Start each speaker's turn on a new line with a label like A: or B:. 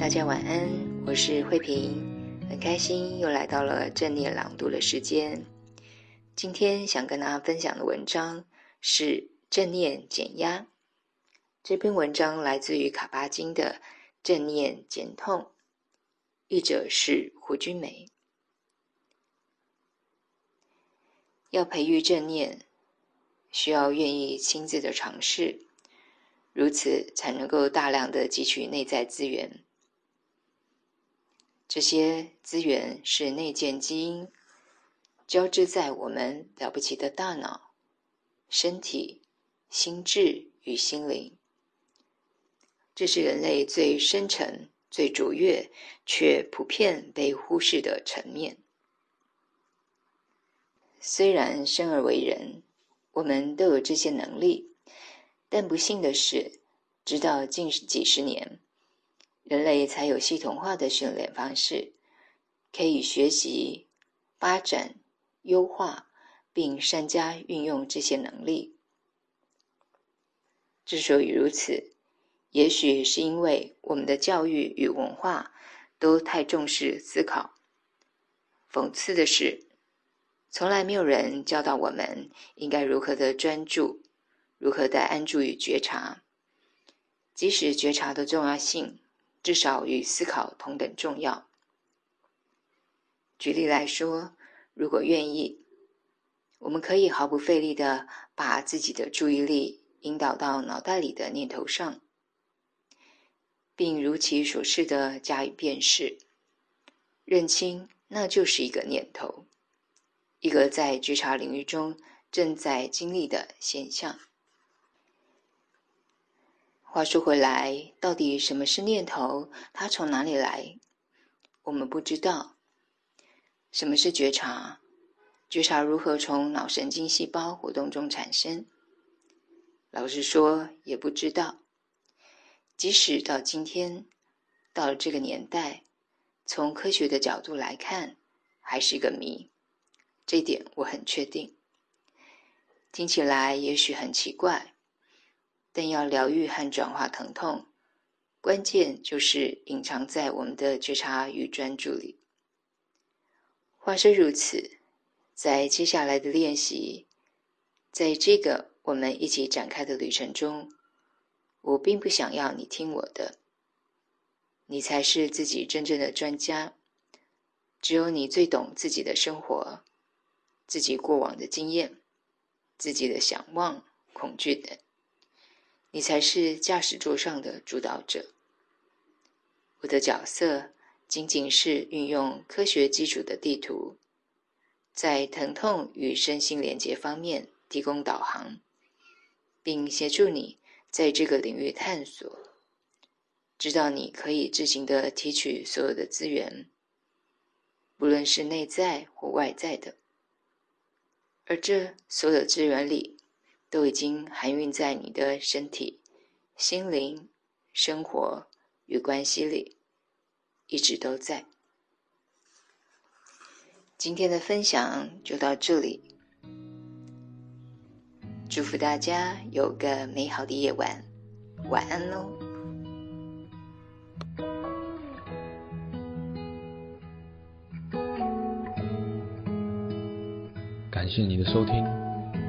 A: 大家晚安，我是慧萍，很开心又来到了正念朗读的时间。今天想跟大家分享的文章是《正念减压》。这篇文章来自于卡巴金的《正念减痛》，译者是胡君梅。要培育正念，需要愿意亲自的尝试，如此才能够大量的汲取内在资源。这些资源是内建基因，交织在我们了不起的大脑、身体、心智与心灵。这是人类最深沉、最卓越，却普遍被忽视的层面。虽然生而为人，我们都有这些能力，但不幸的是，直到近几十年。人类才有系统化的训练方式，可以学习、发展、优化，并善加运用这些能力。之所以如此，也许是因为我们的教育与文化都太重视思考。讽刺的是，从来没有人教导我们应该如何的专注，如何的安住与觉察，即使觉察的重要性。至少与思考同等重要。举例来说，如果愿意，我们可以毫不费力地把自己的注意力引导到脑袋里的念头上，并如其所示的加以辨识，认清那就是一个念头，一个在觉察领域中正在经历的现象。话说回来，到底什么是念头？它从哪里来？我们不知道。什么是觉察？觉察如何从脑神经细胞活动中产生？老实说，也不知道。即使到今天，到了这个年代，从科学的角度来看，还是一个谜。这点我很确定。听起来也许很奇怪。但要疗愈和转化疼痛，关键就是隐藏在我们的觉察与专注里。话虽如此，在接下来的练习，在这个我们一起展开的旅程中，我并不想要你听我的，你才是自己真正的专家，只有你最懂自己的生活，自己过往的经验，自己的想望、恐惧等。你才是驾驶座上的主导者。我的角色仅仅是运用科学基础的地图，在疼痛与身心连接方面提供导航，并协助你在这个领域探索，直到你可以自行的提取所有的资源，不论是内在或外在的。而这所有资源里，都已经含蕴在你的身体、心灵、生活与关系里，一直都在。今天的分享就到这里，祝福大家有个美好的夜晚，晚安喽！
B: 感谢你的收听。